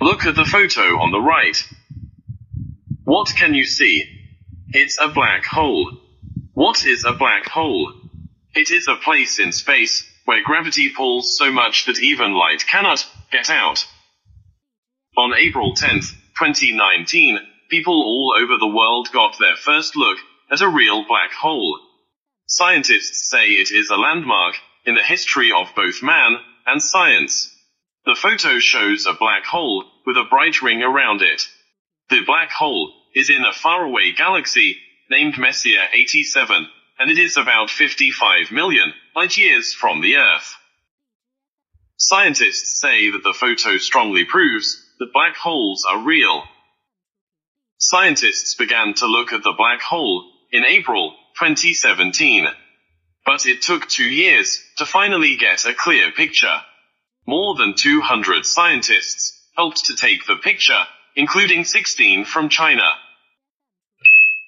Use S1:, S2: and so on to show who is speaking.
S1: Look at the photo on the right. What can you see? It's a black hole. What is a black hole? It is a place in space where gravity pulls so much that even light cannot get out. On April 10, 2019, people all over the world got their first look at a real black hole. Scientists say it is a landmark in the history of both man and science. The photo shows a black hole with a bright ring around it. The black hole is in a faraway galaxy named Messier 87, and it is about 55 million light years from the Earth. Scientists say that the photo strongly proves that black holes are real. Scientists began to look at the black hole in April 2017. But it took two years to finally get a clear picture. More than 200 scientists helped to take the picture, including 16 from China.